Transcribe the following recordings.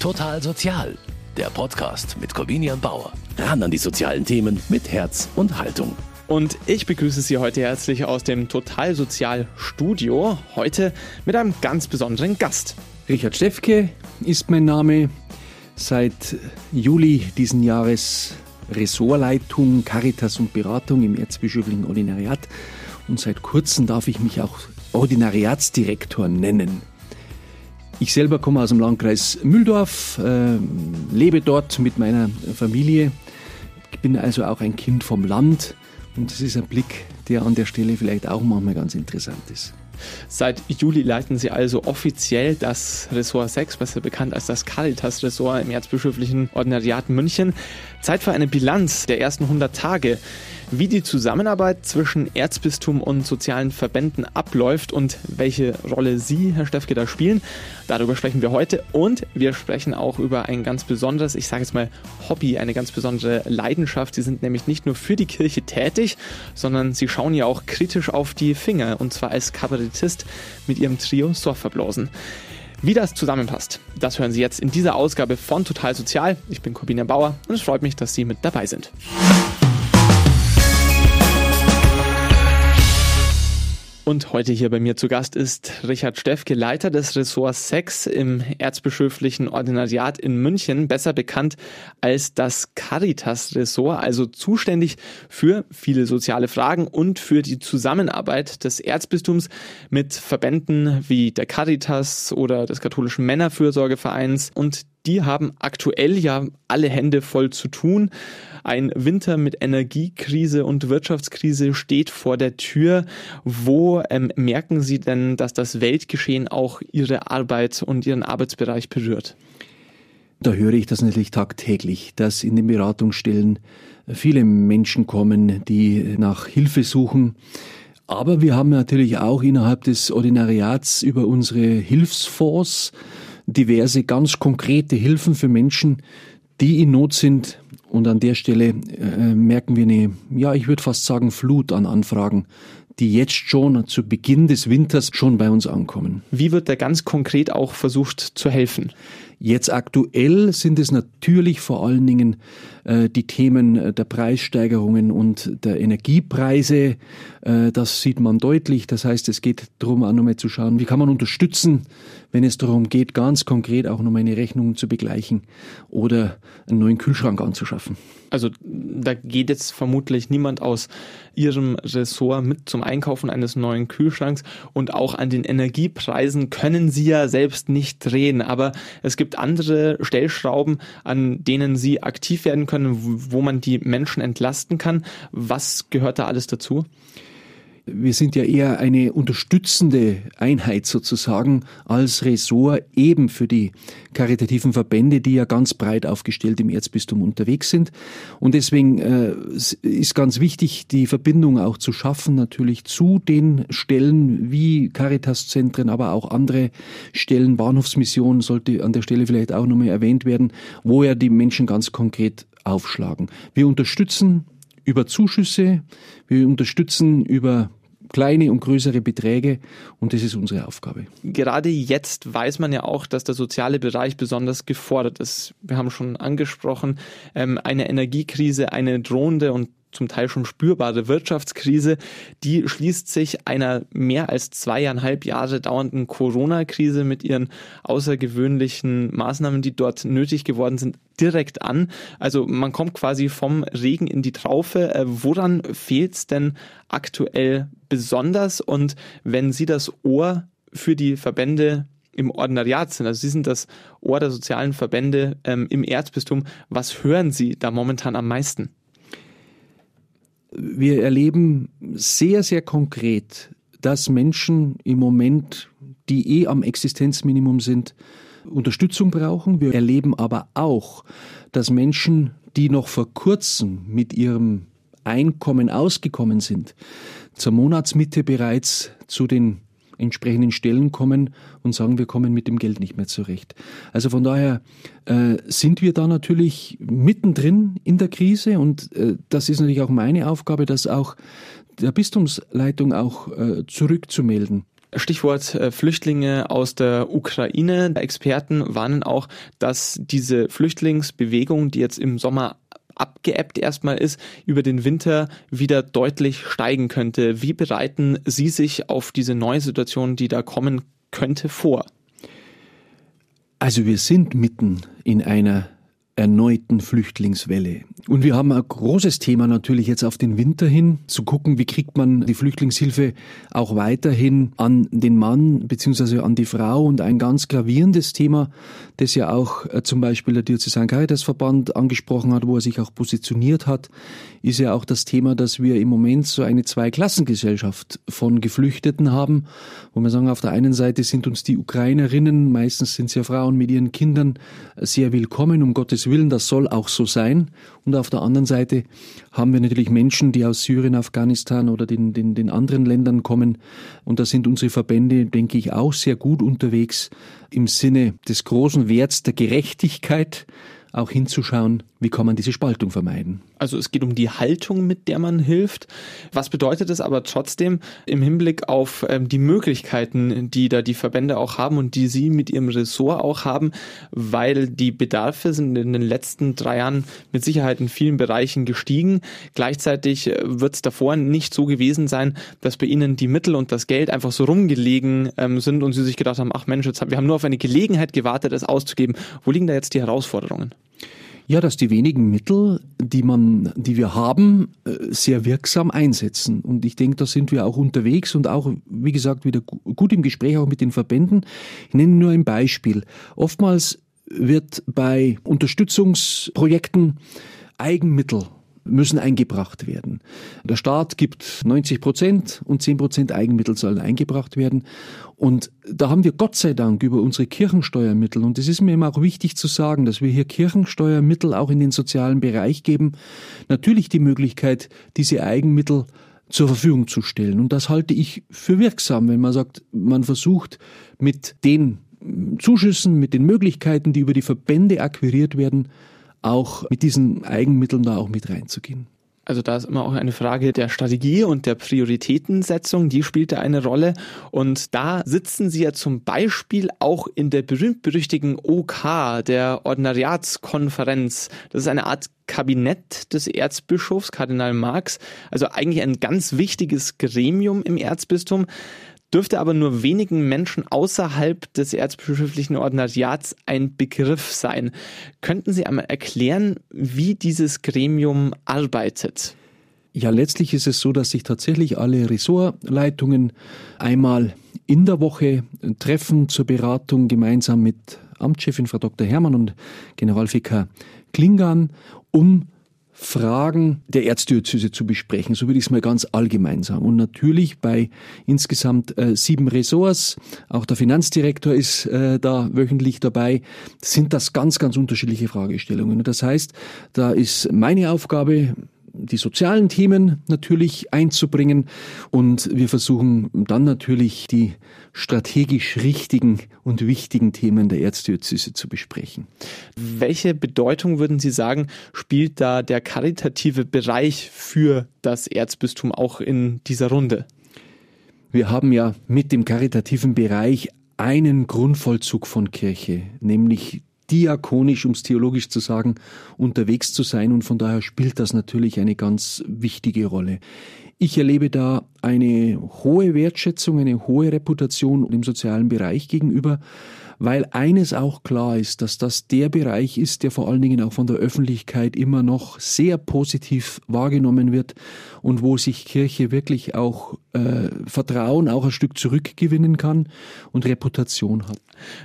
Total Sozial, der Podcast mit Corvinian Bauer. Ran an die sozialen Themen mit Herz und Haltung. Und ich begrüße Sie heute herzlich aus dem Total Sozial Studio. Heute mit einem ganz besonderen Gast. Richard Steffke ist mein Name. Seit Juli diesen Jahres Ressortleitung Caritas und Beratung im Erzbischöflichen Ordinariat. Und seit kurzem darf ich mich auch Ordinariatsdirektor nennen. Ich selber komme aus dem Landkreis Mühldorf, äh, lebe dort mit meiner Familie. Ich bin also auch ein Kind vom Land und das ist ein Blick, der an der Stelle vielleicht auch manchmal ganz interessant ist. Seit Juli leiten Sie also offiziell das Ressort 6, besser bekannt als das Caritas-Ressort im Erzbischöflichen Ordinariat München. Zeit für eine Bilanz der ersten 100 Tage wie die Zusammenarbeit zwischen Erzbistum und sozialen Verbänden abläuft und welche Rolle Sie, Herr Steffke, da spielen. Darüber sprechen wir heute und wir sprechen auch über ein ganz besonderes, ich sage jetzt mal Hobby, eine ganz besondere Leidenschaft. Sie sind nämlich nicht nur für die Kirche tätig, sondern Sie schauen ja auch kritisch auf die Finger und zwar als Kabarettist mit Ihrem Trio Soffverblosen. Wie das zusammenpasst, das hören Sie jetzt in dieser Ausgabe von Total Sozial. Ich bin Corbina Bauer und es freut mich, dass Sie mit dabei sind. Und heute hier bei mir zu Gast ist Richard Steffke, Leiter des Ressorts Sex im Erzbischöflichen Ordinariat in München, besser bekannt als das Caritas-Ressort, also zuständig für viele soziale Fragen und für die Zusammenarbeit des Erzbistums mit Verbänden wie der Caritas oder des katholischen Männerfürsorgevereins und die haben aktuell ja alle Hände voll zu tun. Ein Winter mit Energiekrise und Wirtschaftskrise steht vor der Tür. Wo ähm, merken Sie denn, dass das Weltgeschehen auch Ihre Arbeit und Ihren Arbeitsbereich berührt? Da höre ich das natürlich tagtäglich, dass in den Beratungsstellen viele Menschen kommen, die nach Hilfe suchen. Aber wir haben natürlich auch innerhalb des Ordinariats über unsere Hilfsfonds diverse ganz konkrete Hilfen für Menschen, die in Not sind. Und an der Stelle äh, merken wir eine, ja, ich würde fast sagen, Flut an Anfragen, die jetzt schon zu Beginn des Winters schon bei uns ankommen. Wie wird da ganz konkret auch versucht zu helfen? Jetzt aktuell sind es natürlich vor allen Dingen äh, die Themen äh, der Preissteigerungen und der Energiepreise. Äh, das sieht man deutlich. Das heißt, es geht darum, auch nochmal zu schauen, wie kann man unterstützen, wenn es darum geht, ganz konkret auch nochmal eine Rechnung zu begleichen oder einen neuen Kühlschrank anzuschaffen. Also da geht jetzt vermutlich niemand aus Ihrem Ressort mit zum Einkaufen eines neuen Kühlschranks und auch an den Energiepreisen können Sie ja selbst nicht drehen. Aber es gibt andere Stellschrauben, an denen Sie aktiv werden können, wo man die Menschen entlasten kann. Was gehört da alles dazu? Wir sind ja eher eine unterstützende Einheit sozusagen als Ressort eben für die karitativen Verbände, die ja ganz breit aufgestellt im Erzbistum unterwegs sind. Und deswegen äh, ist ganz wichtig, die Verbindung auch zu schaffen, natürlich zu den Stellen wie Caritas-Zentren, aber auch andere Stellen, Bahnhofsmission sollte an der Stelle vielleicht auch nochmal erwähnt werden, wo ja die Menschen ganz konkret aufschlagen. Wir unterstützen über Zuschüsse, wir unterstützen über kleine und größere Beträge und das ist unsere Aufgabe. Gerade jetzt weiß man ja auch, dass der soziale Bereich besonders gefordert ist. Wir haben schon angesprochen, ähm, eine Energiekrise, eine drohende und zum Teil schon spürbare Wirtschaftskrise, die schließt sich einer mehr als zweieinhalb Jahre dauernden Corona-Krise mit ihren außergewöhnlichen Maßnahmen, die dort nötig geworden sind, direkt an. Also man kommt quasi vom Regen in die Traufe. Äh, woran fehlt es denn aktuell besonders? Und wenn Sie das Ohr für die Verbände im Ordinariat sind, also Sie sind das Ohr der sozialen Verbände ähm, im Erzbistum, was hören Sie da momentan am meisten? Wir erleben sehr, sehr konkret, dass Menschen im Moment, die eh am Existenzminimum sind, Unterstützung brauchen. Wir erleben aber auch, dass Menschen, die noch vor kurzem mit ihrem Einkommen ausgekommen sind, zur Monatsmitte bereits zu den entsprechenden Stellen kommen und sagen, wir kommen mit dem Geld nicht mehr zurecht. Also von daher äh, sind wir da natürlich mittendrin in der Krise und äh, das ist natürlich auch meine Aufgabe, das auch der Bistumsleitung auch äh, zurückzumelden. Stichwort äh, Flüchtlinge aus der Ukraine. Experten warnen auch, dass diese Flüchtlingsbewegung, die jetzt im Sommer abgeebbt erstmal ist, über den Winter wieder deutlich steigen könnte. Wie bereiten Sie sich auf diese neue Situation, die da kommen könnte, vor? Also wir sind mitten in einer erneuten Flüchtlingswelle. Und wir haben ein großes Thema natürlich jetzt auf den Winter hin, zu gucken, wie kriegt man die Flüchtlingshilfe auch weiterhin an den Mann beziehungsweise an die Frau. Und ein ganz gravierendes Thema, das ja auch äh, zum Beispiel der Diözesan Caritas Verband angesprochen hat, wo er sich auch positioniert hat, ist ja auch das Thema, dass wir im Moment so eine Zweiklassengesellschaft von Geflüchteten haben, wo wir sagen, auf der einen Seite sind uns die Ukrainerinnen, meistens sind es ja Frauen mit ihren Kindern, sehr willkommen, um Gottes Willen, das soll auch so sein. Und auf der anderen Seite haben wir natürlich Menschen, die aus Syrien, Afghanistan oder den, den, den anderen Ländern kommen. Und da sind unsere Verbände, denke ich, auch sehr gut unterwegs im Sinne des großen Werts der Gerechtigkeit, auch hinzuschauen, wie kann man diese Spaltung vermeiden. Also es geht um die Haltung, mit der man hilft. Was bedeutet es aber trotzdem im Hinblick auf ähm, die Möglichkeiten, die da die Verbände auch haben und die sie mit ihrem Ressort auch haben, weil die Bedarfe sind in den letzten drei Jahren mit Sicherheit in vielen Bereichen gestiegen. Gleichzeitig äh, wird es davor nicht so gewesen sein, dass bei ihnen die Mittel und das Geld einfach so rumgelegen ähm, sind und sie sich gedacht haben, ach Mensch, jetzt haben, wir haben nur auf eine Gelegenheit gewartet, es auszugeben. Wo liegen da jetzt die Herausforderungen? Ja, dass die wenigen Mittel, die man, die wir haben, äh, sehr wirksam einsetzen. Und ich denke, da sind wir auch unterwegs und auch, wie gesagt, wieder gut im Gespräch auch mit den Verbänden. Ich nenne nur ein Beispiel. Oftmals wird bei Unterstützungsprojekten Eigenmittel müssen eingebracht werden. Der Staat gibt 90 Prozent und 10 Prozent Eigenmittel sollen eingebracht werden. Und da haben wir Gott sei Dank über unsere Kirchensteuermittel, und es ist mir immer auch wichtig zu sagen, dass wir hier Kirchensteuermittel auch in den sozialen Bereich geben, natürlich die Möglichkeit, diese Eigenmittel zur Verfügung zu stellen. Und das halte ich für wirksam, wenn man sagt, man versucht mit den Zuschüssen, mit den Möglichkeiten, die über die Verbände akquiriert werden, auch mit diesen Eigenmitteln da auch mit reinzugehen. Also da ist immer auch eine Frage der Strategie und der Prioritätensetzung, die spielt da eine Rolle. Und da sitzen Sie ja zum Beispiel auch in der berühmt-berüchtigen OK, der Ordinariatskonferenz. Das ist eine Art Kabinett des Erzbischofs, Kardinal Marx. Also eigentlich ein ganz wichtiges Gremium im Erzbistum dürfte aber nur wenigen Menschen außerhalb des erzbischöflichen Ordinariats ein Begriff sein. Könnten Sie einmal erklären, wie dieses Gremium arbeitet? Ja, letztlich ist es so, dass sich tatsächlich alle Ressortleitungen einmal in der Woche treffen zur Beratung gemeinsam mit Amtschefin Frau Dr. Hermann und Generalvikar Klingan, um Fragen der Erzdiözese zu besprechen. So würde ich es mal ganz allgemein sagen. Und natürlich bei insgesamt äh, sieben Ressorts, auch der Finanzdirektor ist äh, da wöchentlich dabei, sind das ganz, ganz unterschiedliche Fragestellungen. Das heißt, da ist meine Aufgabe, die sozialen Themen natürlich einzubringen und wir versuchen dann natürlich die strategisch richtigen und wichtigen Themen der Erzdiözese zu besprechen. Welche Bedeutung würden Sie sagen, spielt da der karitative Bereich für das Erzbistum auch in dieser Runde? Wir haben ja mit dem karitativen Bereich einen Grundvollzug von Kirche, nämlich diakonisch, um es theologisch zu sagen, unterwegs zu sein und von daher spielt das natürlich eine ganz wichtige Rolle. Ich erlebe da eine hohe Wertschätzung, eine hohe Reputation im sozialen Bereich gegenüber, weil eines auch klar ist, dass das der Bereich ist, der vor allen Dingen auch von der Öffentlichkeit immer noch sehr positiv wahrgenommen wird und wo sich Kirche wirklich auch äh, Vertrauen auch ein Stück zurückgewinnen kann und Reputation hat.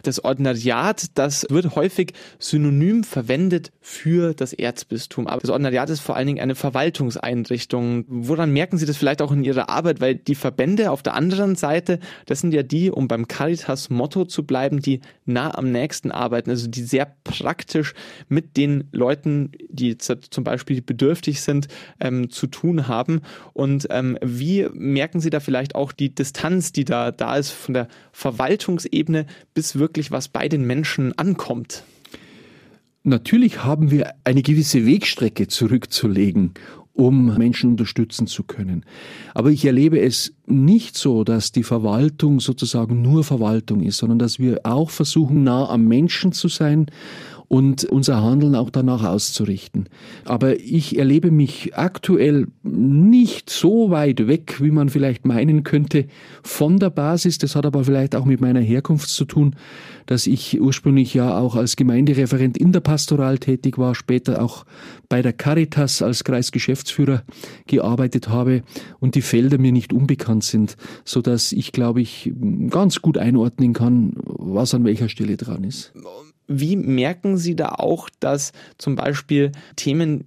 Das Ordinariat, das wird häufig synonym verwendet für das Erzbistum. Aber das Ordinariat ist vor allen Dingen eine Verwaltungseinrichtung. Woran merken Sie das vielleicht auch in Ihrer Arbeit? Weil die Verbände auf der anderen Seite, das sind ja die, um beim Caritas-Motto zu bleiben, die nah am nächsten arbeiten, also die sehr praktisch mit den Leuten, die zum Beispiel bedürftig sind, ähm, zu tun haben. Und ähm, wie merken Sie da vielleicht auch die Distanz, die da da ist von der Verwaltungsebene, bis wirklich was bei den Menschen ankommt? Natürlich haben wir eine gewisse Wegstrecke zurückzulegen um Menschen unterstützen zu können. Aber ich erlebe es nicht so, dass die Verwaltung sozusagen nur Verwaltung ist, sondern dass wir auch versuchen, nah am Menschen zu sein und unser Handeln auch danach auszurichten. Aber ich erlebe mich aktuell nicht so weit weg, wie man vielleicht meinen könnte, von der Basis. Das hat aber vielleicht auch mit meiner Herkunft zu tun, dass ich ursprünglich ja auch als Gemeindereferent in der Pastoral tätig war, später auch bei der Caritas als Kreisgeschäftsführer gearbeitet habe und die Felder mir nicht unbekannt sind, so dass ich glaube ich ganz gut einordnen kann, was an welcher Stelle dran ist. Wie merken Sie da auch, dass zum Beispiel Themen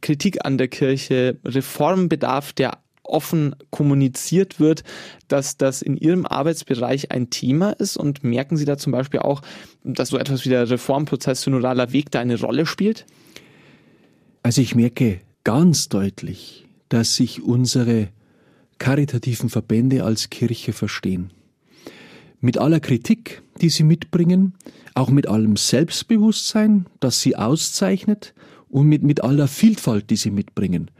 Kritik an der Kirche, Reformbedarf, der offen kommuniziert wird, dass das in Ihrem Arbeitsbereich ein Thema ist? Und merken Sie da zum Beispiel auch, dass so etwas wie der Reformprozess synodaler Weg da eine Rolle spielt? Also ich merke ganz deutlich, dass sich unsere karitativen Verbände als Kirche verstehen. Mit aller Kritik, die sie mitbringen, auch mit allem Selbstbewusstsein, das sie auszeichnet und mit, mit aller Vielfalt, die sie mitbringen.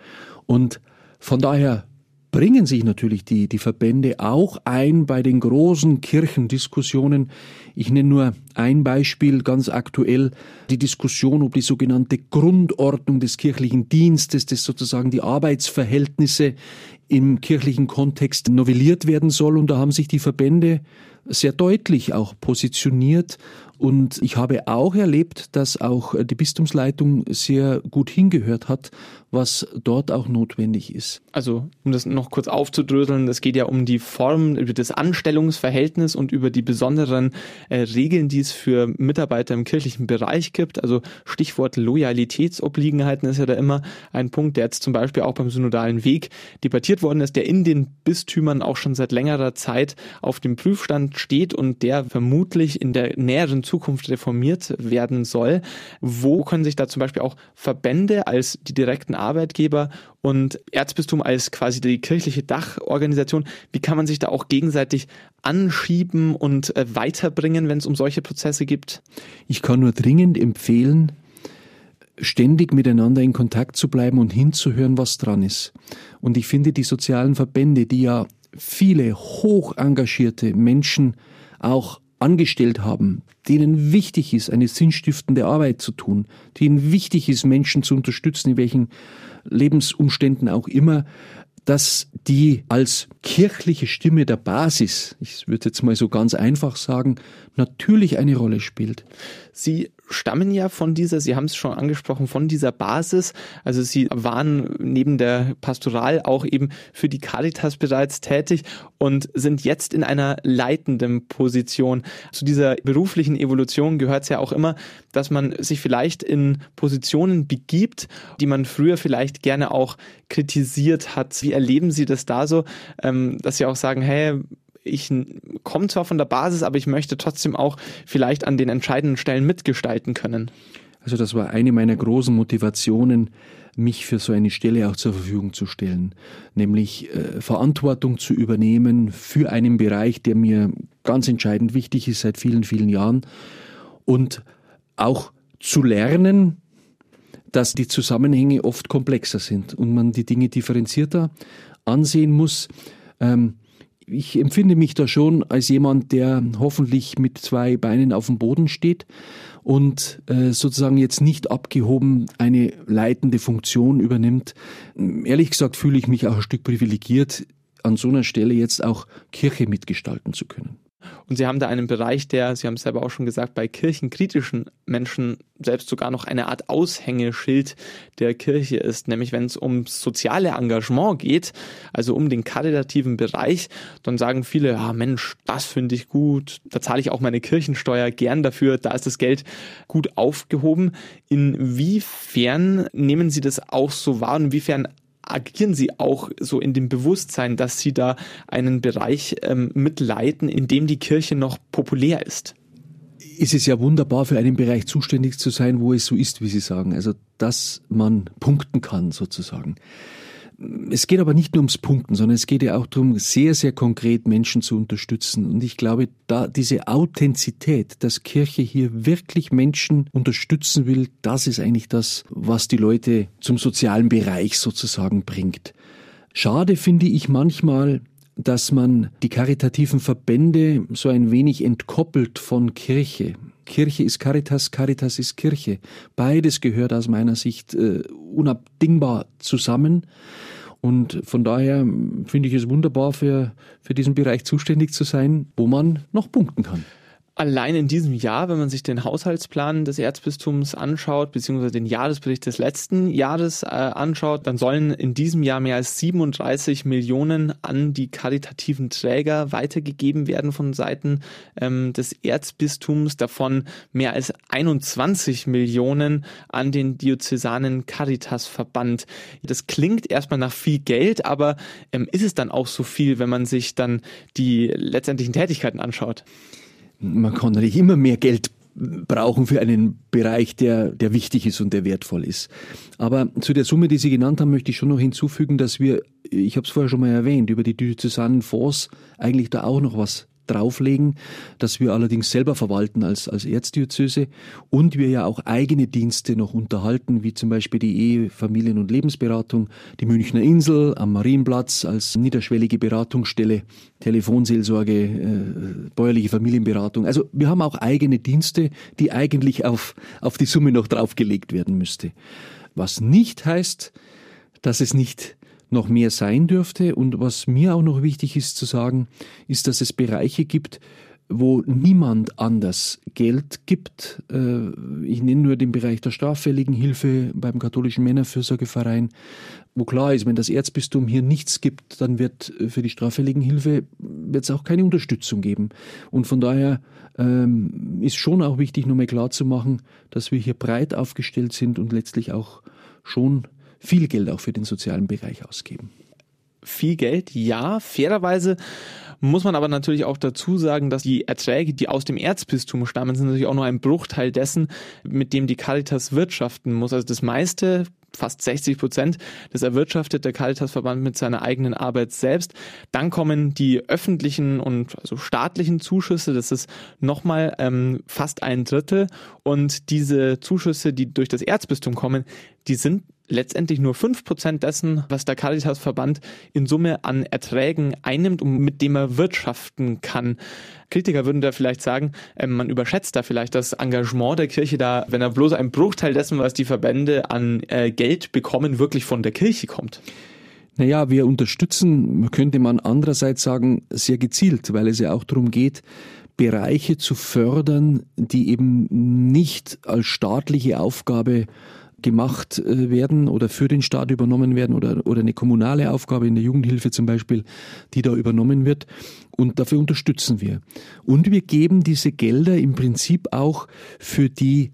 Und von daher bringen sich natürlich die, die Verbände auch ein bei den großen Kirchendiskussionen. Ich nenne nur ein Beispiel ganz aktuell, die Diskussion, ob die sogenannte Grundordnung des kirchlichen Dienstes, das sozusagen die Arbeitsverhältnisse im kirchlichen Kontext novelliert werden soll. Und da haben sich die Verbände sehr deutlich auch positioniert und ich habe auch erlebt, dass auch die Bistumsleitung sehr gut hingehört hat, was dort auch notwendig ist. Also, um das noch kurz aufzudröseln, es geht ja um die Form, über das Anstellungsverhältnis und über die besonderen äh, Regeln, die es für Mitarbeiter im kirchlichen Bereich gibt. Also Stichwort Loyalitätsobliegenheiten ist ja da immer ein Punkt, der jetzt zum Beispiel auch beim synodalen Weg debattiert worden ist, der in den Bistümern auch schon seit längerer Zeit auf dem Prüfstand steht und der vermutlich in der näheren Zukunft reformiert werden soll. Wo können sich da zum Beispiel auch Verbände als die direkten Arbeitgeber und Erzbistum als quasi die kirchliche Dachorganisation, wie kann man sich da auch gegenseitig anschieben und äh, weiterbringen, wenn es um solche Prozesse gibt? Ich kann nur dringend empfehlen, ständig miteinander in Kontakt zu bleiben und hinzuhören, was dran ist. Und ich finde, die sozialen Verbände, die ja viele hoch engagierte Menschen auch angestellt haben, denen wichtig ist, eine sinnstiftende Arbeit zu tun, denen wichtig ist, Menschen zu unterstützen, in welchen Lebensumständen auch immer, dass die als kirchliche Stimme der Basis, ich würde jetzt mal so ganz einfach sagen, natürlich eine Rolle spielt. Sie stammen ja von dieser, Sie haben es schon angesprochen, von dieser Basis. Also Sie waren neben der Pastoral auch eben für die Caritas bereits tätig und sind jetzt in einer leitenden Position. Zu dieser beruflichen Evolution gehört es ja auch immer, dass man sich vielleicht in Positionen begibt, die man früher vielleicht gerne auch kritisiert hat. Wie erleben Sie das da so, ähm, dass Sie auch sagen, hey, ich komme zwar von der Basis, aber ich möchte trotzdem auch vielleicht an den entscheidenden Stellen mitgestalten können. Also das war eine meiner großen Motivationen, mich für so eine Stelle auch zur Verfügung zu stellen, nämlich äh, Verantwortung zu übernehmen für einen Bereich, der mir ganz entscheidend wichtig ist seit vielen, vielen Jahren und auch zu lernen, dass die Zusammenhänge oft komplexer sind und man die Dinge differenzierter ansehen muss. Ähm, ich empfinde mich da schon als jemand, der hoffentlich mit zwei Beinen auf dem Boden steht und äh, sozusagen jetzt nicht abgehoben eine leitende Funktion übernimmt. Ehrlich gesagt fühle ich mich auch ein Stück privilegiert, an so einer Stelle jetzt auch Kirche mitgestalten zu können. Und sie haben da einen Bereich, der, Sie haben es selber auch schon gesagt, bei kirchenkritischen Menschen selbst sogar noch eine Art Aushängeschild der Kirche ist. Nämlich wenn es ums soziale Engagement geht, also um den karitativen Bereich, dann sagen viele, ja Mensch, das finde ich gut, da zahle ich auch meine Kirchensteuer gern dafür, da ist das Geld gut aufgehoben. Inwiefern nehmen Sie das auch so wahr? Inwiefern agieren Sie auch so in dem Bewusstsein, dass Sie da einen Bereich ähm, mitleiten, in dem die Kirche noch populär ist? Es ist ja wunderbar, für einen Bereich zuständig zu sein, wo es so ist, wie Sie sagen. Also, dass man punkten kann, sozusagen. Es geht aber nicht nur ums Punkten, sondern es geht ja auch darum, sehr, sehr konkret Menschen zu unterstützen. Und ich glaube, da diese Authentizität, dass Kirche hier wirklich Menschen unterstützen will, das ist eigentlich das, was die Leute zum sozialen Bereich sozusagen bringt. Schade finde ich manchmal, dass man die karitativen Verbände so ein wenig entkoppelt von Kirche. Kirche ist Caritas, Caritas ist Kirche. Beides gehört aus meiner Sicht äh, unabdingbar zusammen. Und von daher finde ich es wunderbar, für, für diesen Bereich zuständig zu sein, wo man noch punkten kann. Allein in diesem Jahr, wenn man sich den Haushaltsplan des Erzbistums anschaut, beziehungsweise den Jahresbericht des letzten Jahres äh, anschaut, dann sollen in diesem Jahr mehr als 37 Millionen an die karitativen Träger weitergegeben werden von Seiten ähm, des Erzbistums, davon mehr als 21 Millionen an den diözesanen Caritasverband. Das klingt erstmal nach viel Geld, aber ähm, ist es dann auch so viel, wenn man sich dann die letztendlichen Tätigkeiten anschaut? Man kann natürlich immer mehr Geld brauchen für einen Bereich, der, der wichtig ist und der wertvoll ist. Aber zu der Summe, die Sie genannt haben, möchte ich schon noch hinzufügen, dass wir, ich habe es vorher schon mal erwähnt, über die diözesanen Fonds eigentlich da auch noch was drauflegen, das wir allerdings selber verwalten als, als Erzdiözese und wir ja auch eigene Dienste noch unterhalten, wie zum Beispiel die Ehe, Familien- und Lebensberatung, die Münchner Insel am Marienplatz als niederschwellige Beratungsstelle, Telefonseelsorge, äh, bäuerliche Familienberatung. Also wir haben auch eigene Dienste, die eigentlich auf, auf die Summe noch draufgelegt werden müsste. Was nicht heißt, dass es nicht noch mehr sein dürfte. Und was mir auch noch wichtig ist zu sagen, ist, dass es Bereiche gibt, wo niemand anders Geld gibt. Äh, ich nenne nur den Bereich der straffälligen Hilfe beim katholischen Männerfürsorgeverein, wo klar ist, wenn das Erzbistum hier nichts gibt, dann wird für die straffälligen Hilfe wird es auch keine Unterstützung geben. Und von daher ähm, ist schon auch wichtig, nochmal klar zu machen, dass wir hier breit aufgestellt sind und letztlich auch schon viel Geld auch für den sozialen Bereich ausgeben. Viel Geld, ja. Fairerweise muss man aber natürlich auch dazu sagen, dass die Erträge, die aus dem Erzbistum stammen, sind natürlich auch nur ein Bruchteil dessen, mit dem die Caritas wirtschaften muss. Also das meiste fast 60 Prozent. Das erwirtschaftet der Caritasverband mit seiner eigenen Arbeit selbst. Dann kommen die öffentlichen und also staatlichen Zuschüsse. Das ist nochmal ähm, fast ein Drittel. Und diese Zuschüsse, die durch das Erzbistum kommen, die sind letztendlich nur fünf Prozent dessen, was der Caritasverband in Summe an Erträgen einnimmt und mit dem er wirtschaften kann. Kritiker würden da vielleicht sagen, äh, man überschätzt da vielleicht das Engagement der Kirche da, wenn er bloß ein Bruchteil dessen, was die Verbände an äh, Geld bekommen, wirklich von der Kirche kommt. Naja, wir unterstützen, könnte man andererseits sagen, sehr gezielt, weil es ja auch darum geht, Bereiche zu fördern, die eben nicht als staatliche Aufgabe gemacht äh, werden oder für den Staat übernommen werden oder, oder eine kommunale Aufgabe in der Jugendhilfe zum Beispiel, die da übernommen wird. Und dafür unterstützen wir. Und wir geben diese Gelder im Prinzip auch für die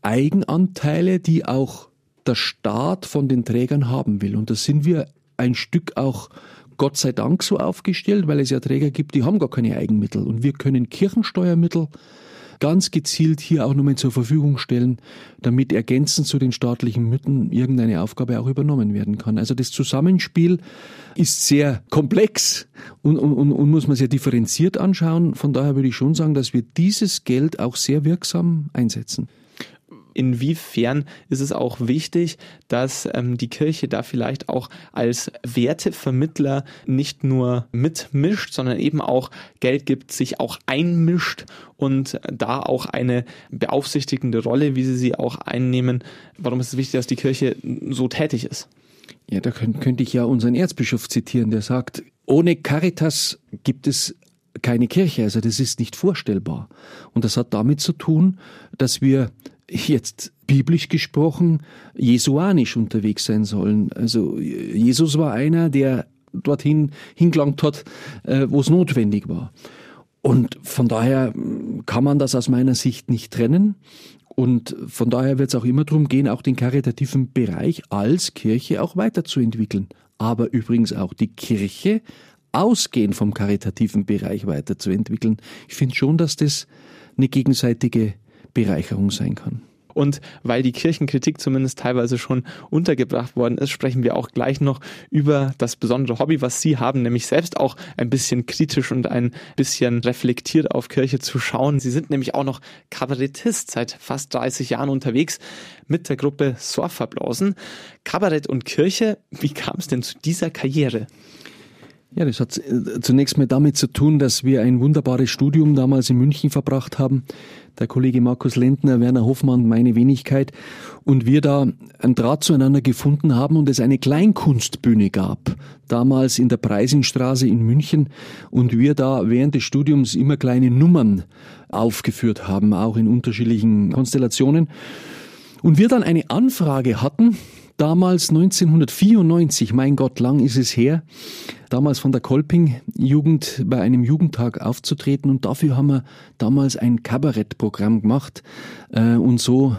Eigenanteile, die auch der Staat von den Trägern haben will. Und da sind wir ein Stück auch Gott sei Dank so aufgestellt, weil es ja Träger gibt, die haben gar keine Eigenmittel. Und wir können Kirchensteuermittel ganz gezielt hier auch nochmal zur Verfügung stellen, damit ergänzend zu den staatlichen Mitteln irgendeine Aufgabe auch übernommen werden kann. Also das Zusammenspiel ist sehr komplex und, und, und muss man sehr differenziert anschauen. Von daher würde ich schon sagen, dass wir dieses Geld auch sehr wirksam einsetzen inwiefern ist es auch wichtig, dass ähm, die Kirche da vielleicht auch als Wertevermittler nicht nur mitmischt, sondern eben auch Geld gibt, sich auch einmischt und da auch eine beaufsichtigende Rolle, wie sie sie auch einnehmen. Warum ist es wichtig, dass die Kirche so tätig ist? Ja, da könnte ich ja unseren Erzbischof zitieren, der sagt, ohne Caritas gibt es keine Kirche, also das ist nicht vorstellbar. Und das hat damit zu tun, dass wir jetzt biblisch gesprochen jesuanisch unterwegs sein sollen. Also Jesus war einer, der dorthin hingelangt hat, äh, wo es notwendig war. Und von daher kann man das aus meiner Sicht nicht trennen. Und von daher wird es auch immer darum gehen, auch den karitativen Bereich als Kirche auch weiterzuentwickeln. Aber übrigens auch die Kirche ausgehend vom karitativen Bereich weiterzuentwickeln. Ich finde schon, dass das eine gegenseitige Bereicherung sein kann. Und weil die Kirchenkritik zumindest teilweise schon untergebracht worden ist, sprechen wir auch gleich noch über das besondere Hobby, was Sie haben, nämlich selbst auch ein bisschen kritisch und ein bisschen reflektiert auf Kirche zu schauen. Sie sind nämlich auch noch Kabarettist seit fast 30 Jahren unterwegs mit der Gruppe Sorfablausen. Kabarett und Kirche, wie kam es denn zu dieser Karriere? Ja, das hat äh, zunächst mal damit zu tun, dass wir ein wunderbares Studium damals in München verbracht haben. Der Kollege Markus Lentner, Werner Hoffmann, meine Wenigkeit. Und wir da einen Draht zueinander gefunden haben und es eine Kleinkunstbühne gab. Damals in der Preisingstraße in München. Und wir da während des Studiums immer kleine Nummern aufgeführt haben, auch in unterschiedlichen Konstellationen. Und wir dann eine Anfrage hatten damals 1994, mein Gott, lang ist es her, damals von der Kolping-Jugend bei einem Jugendtag aufzutreten und dafür haben wir damals ein Kabarettprogramm gemacht äh, und so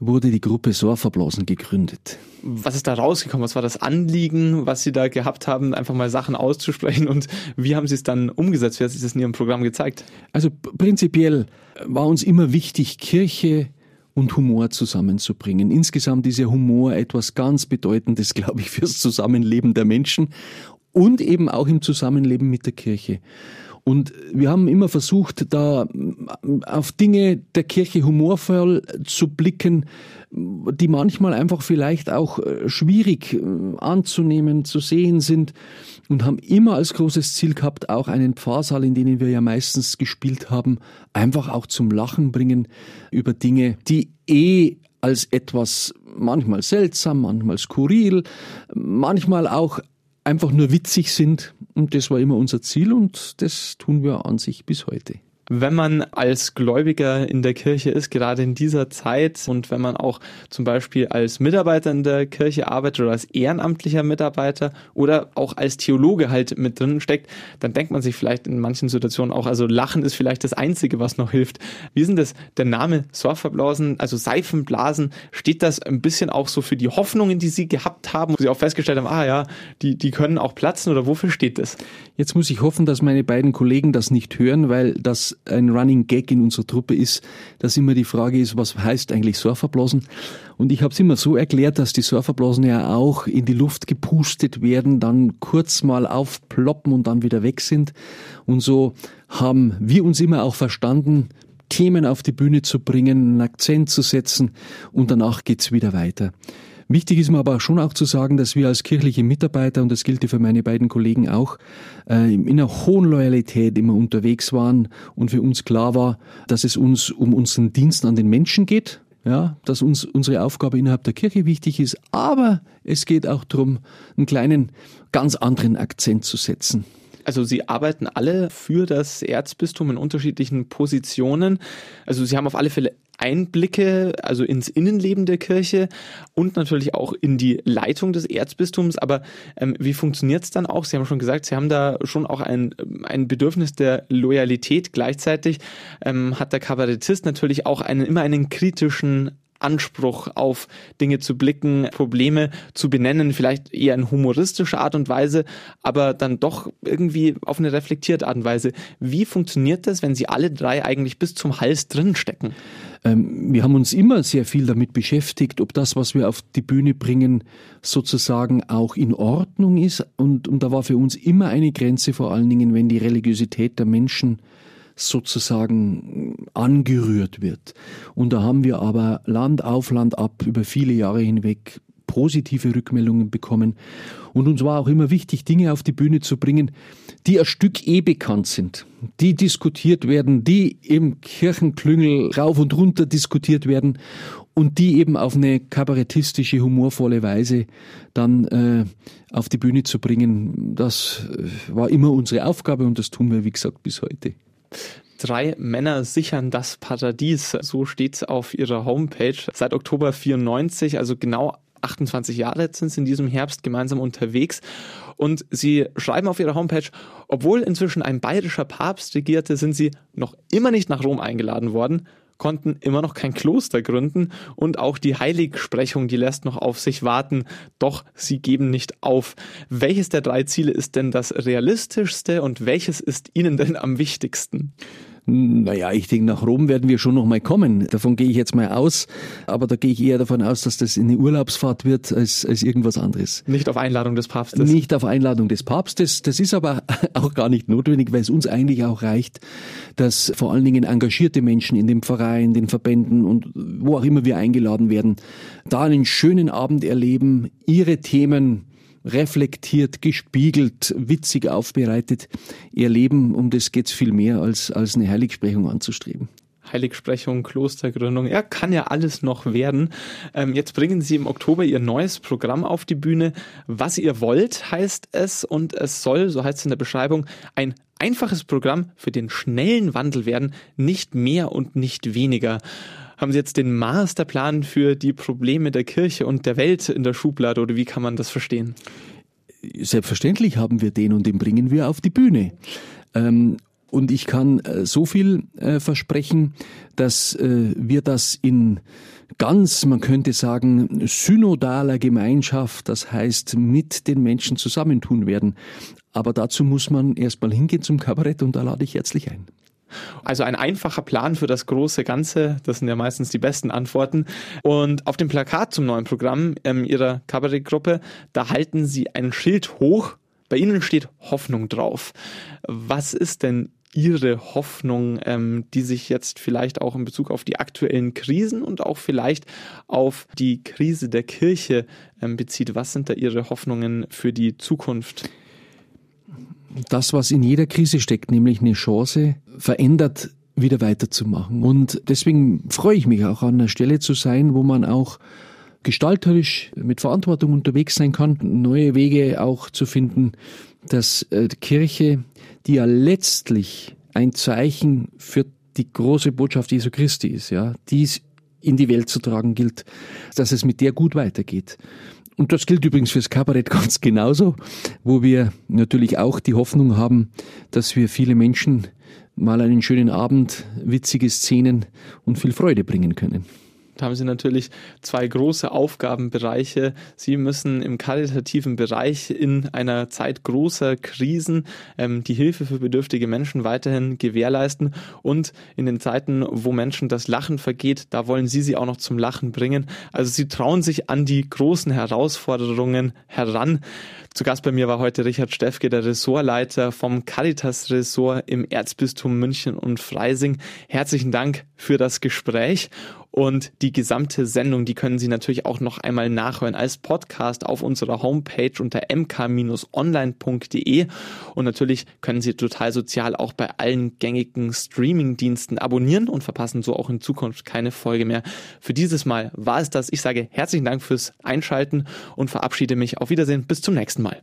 wurde die Gruppe Sorverblasen gegründet. Was ist da rausgekommen? Was war das Anliegen, was Sie da gehabt haben, einfach mal Sachen auszusprechen und wie haben Sie es dann umgesetzt? Wie hat sich das in Ihrem Programm gezeigt? Also prinzipiell war uns immer wichtig, Kirche und Humor zusammenzubringen. Insgesamt ist ja Humor etwas ganz Bedeutendes, glaube ich, fürs Zusammenleben der Menschen und eben auch im Zusammenleben mit der Kirche. Und wir haben immer versucht, da auf Dinge der Kirche humorvoll zu blicken, die manchmal einfach vielleicht auch äh, schwierig äh, anzunehmen, zu sehen sind. Und haben immer als großes Ziel gehabt, auch einen Pfarrsaal, in denen wir ja meistens gespielt haben, einfach auch zum Lachen bringen über Dinge, die eh als etwas manchmal seltsam, manchmal skurril, manchmal auch einfach nur witzig sind. Und das war immer unser Ziel und das tun wir an sich bis heute wenn man als Gläubiger in der Kirche ist, gerade in dieser Zeit und wenn man auch zum Beispiel als Mitarbeiter in der Kirche arbeitet oder als ehrenamtlicher Mitarbeiter oder auch als Theologe halt mit drin steckt, dann denkt man sich vielleicht in manchen Situationen auch, also Lachen ist vielleicht das Einzige, was noch hilft. Wie denn das? Der Name Sorferblasen, also Seifenblasen, steht das ein bisschen auch so für die Hoffnungen, die Sie gehabt haben, wo Sie auch festgestellt haben, ah ja, die, die können auch platzen oder wofür steht das? Jetzt muss ich hoffen, dass meine beiden Kollegen das nicht hören, weil das ein Running Gag in unserer Truppe ist, dass immer die Frage ist, was heißt eigentlich Surferblasen? Und ich habe es immer so erklärt, dass die Surferblasen ja auch in die Luft gepustet werden, dann kurz mal aufploppen und dann wieder weg sind. Und so haben wir uns immer auch verstanden, Themen auf die Bühne zu bringen, einen Akzent zu setzen und danach geht's wieder weiter. Wichtig ist mir aber schon auch zu sagen, dass wir als kirchliche Mitarbeiter, und das gilt für meine beiden Kollegen auch, äh, in einer hohen Loyalität immer unterwegs waren und für uns klar war, dass es uns um unseren Dienst an den Menschen geht, ja, dass uns unsere Aufgabe innerhalb der Kirche wichtig ist, aber es geht auch darum, einen kleinen, ganz anderen Akzent zu setzen. Also Sie arbeiten alle für das Erzbistum in unterschiedlichen Positionen. Also Sie haben auf alle Fälle Einblicke, also ins Innenleben der Kirche und natürlich auch in die Leitung des Erzbistums. Aber ähm, wie funktioniert es dann auch? Sie haben schon gesagt, Sie haben da schon auch ein, ein Bedürfnis der Loyalität. Gleichzeitig ähm, hat der Kabarettist natürlich auch einen, immer einen kritischen Anspruch auf Dinge zu blicken, Probleme zu benennen, vielleicht eher in humoristischer Art und Weise, aber dann doch irgendwie auf eine reflektierte Art und Weise. Wie funktioniert das, wenn Sie alle drei eigentlich bis zum Hals drin stecken? Ähm, wir haben uns immer sehr viel damit beschäftigt, ob das, was wir auf die Bühne bringen, sozusagen auch in Ordnung ist. Und, und da war für uns immer eine Grenze, vor allen Dingen, wenn die Religiosität der Menschen sozusagen angerührt wird. Und da haben wir aber Land auf Land ab über viele Jahre hinweg positive Rückmeldungen bekommen. Und uns war auch immer wichtig, Dinge auf die Bühne zu bringen, die ein Stück eh bekannt sind, die diskutiert werden, die im Kirchenklüngel rauf und runter diskutiert werden und die eben auf eine kabarettistische, humorvolle Weise dann äh, auf die Bühne zu bringen. Das äh, war immer unsere Aufgabe und das tun wir, wie gesagt, bis heute. Drei Männer sichern das Paradies, so steht's auf ihrer Homepage. Seit Oktober 94, also genau 28 Jahre sind sie in diesem Herbst gemeinsam unterwegs und sie schreiben auf ihrer Homepage, obwohl inzwischen ein bayerischer Papst regierte, sind sie noch immer nicht nach Rom eingeladen worden konnten immer noch kein Kloster gründen und auch die Heiligsprechung, die lässt noch auf sich warten, doch sie geben nicht auf. Welches der drei Ziele ist denn das realistischste und welches ist Ihnen denn am wichtigsten? Naja, ich denke, nach Rom werden wir schon noch mal kommen. Davon gehe ich jetzt mal aus. Aber da gehe ich eher davon aus, dass das eine Urlaubsfahrt wird als, als irgendwas anderes. Nicht auf Einladung des Papstes. Nicht auf Einladung des Papstes. Das ist aber auch gar nicht notwendig, weil es uns eigentlich auch reicht, dass vor allen Dingen engagierte Menschen in dem Verein, den Verbänden und wo auch immer wir eingeladen werden, da einen schönen Abend erleben, ihre Themen reflektiert, gespiegelt, witzig aufbereitet erleben. Um das geht es viel mehr als, als eine Heiligsprechung anzustreben. Heiligsprechung, Klostergründung, ja, kann ja alles noch werden. Ähm, jetzt bringen Sie im Oktober Ihr neues Programm auf die Bühne. Was ihr wollt, heißt es, und es soll, so heißt es in der Beschreibung, ein einfaches Programm für den schnellen Wandel werden, nicht mehr und nicht weniger. Haben Sie jetzt den Masterplan für die Probleme der Kirche und der Welt in der Schublade oder wie kann man das verstehen? Selbstverständlich haben wir den und den bringen wir auf die Bühne. Ähm, und ich kann äh, so viel äh, versprechen, dass äh, wir das in ganz, man könnte sagen, synodaler Gemeinschaft, das heißt mit den Menschen zusammentun werden. Aber dazu muss man erstmal hingehen zum Kabarett und da lade ich herzlich ein. Also ein einfacher Plan für das große Ganze, das sind ja meistens die besten Antworten. Und auf dem Plakat zum neuen Programm ähm, Ihrer Kabarettgruppe, da halten Sie ein Schild hoch. Bei Ihnen steht Hoffnung drauf. Was ist denn Ihre Hoffnung, ähm, die sich jetzt vielleicht auch in Bezug auf die aktuellen Krisen und auch vielleicht auf die Krise der Kirche ähm, bezieht? Was sind da Ihre Hoffnungen für die Zukunft? Das, was in jeder Krise steckt, nämlich eine Chance, verändert wieder weiterzumachen. Und deswegen freue ich mich auch an der Stelle zu sein, wo man auch gestalterisch mit Verantwortung unterwegs sein kann, neue Wege auch zu finden, dass äh, die Kirche, die ja letztlich ein Zeichen für die große Botschaft Jesu Christi ist, ja, dies in die Welt zu tragen gilt, dass es mit der gut weitergeht. Und das gilt übrigens fürs Kabarett ganz genauso, wo wir natürlich auch die Hoffnung haben, dass wir viele Menschen mal einen schönen Abend, witzige Szenen und viel Freude bringen können. Haben Sie natürlich zwei große Aufgabenbereiche. Sie müssen im karitativen Bereich in einer Zeit großer Krisen ähm, die Hilfe für bedürftige Menschen weiterhin gewährleisten und in den Zeiten, wo Menschen das Lachen vergeht, da wollen Sie sie auch noch zum Lachen bringen. Also Sie trauen sich an die großen Herausforderungen heran. Zu Gast bei mir war heute Richard Steffke, der Ressortleiter vom Caritas-Ressort im Erzbistum München und Freising. Herzlichen Dank für das Gespräch und die gesamte Sendung, die können Sie natürlich auch noch einmal nachhören als Podcast auf unserer Homepage unter mk-online.de. Und natürlich können Sie total sozial auch bei allen gängigen Streaming-Diensten abonnieren und verpassen so auch in Zukunft keine Folge mehr. Für dieses Mal war es das. Ich sage herzlichen Dank fürs Einschalten und verabschiede mich. Auf Wiedersehen. Bis zum nächsten Mal.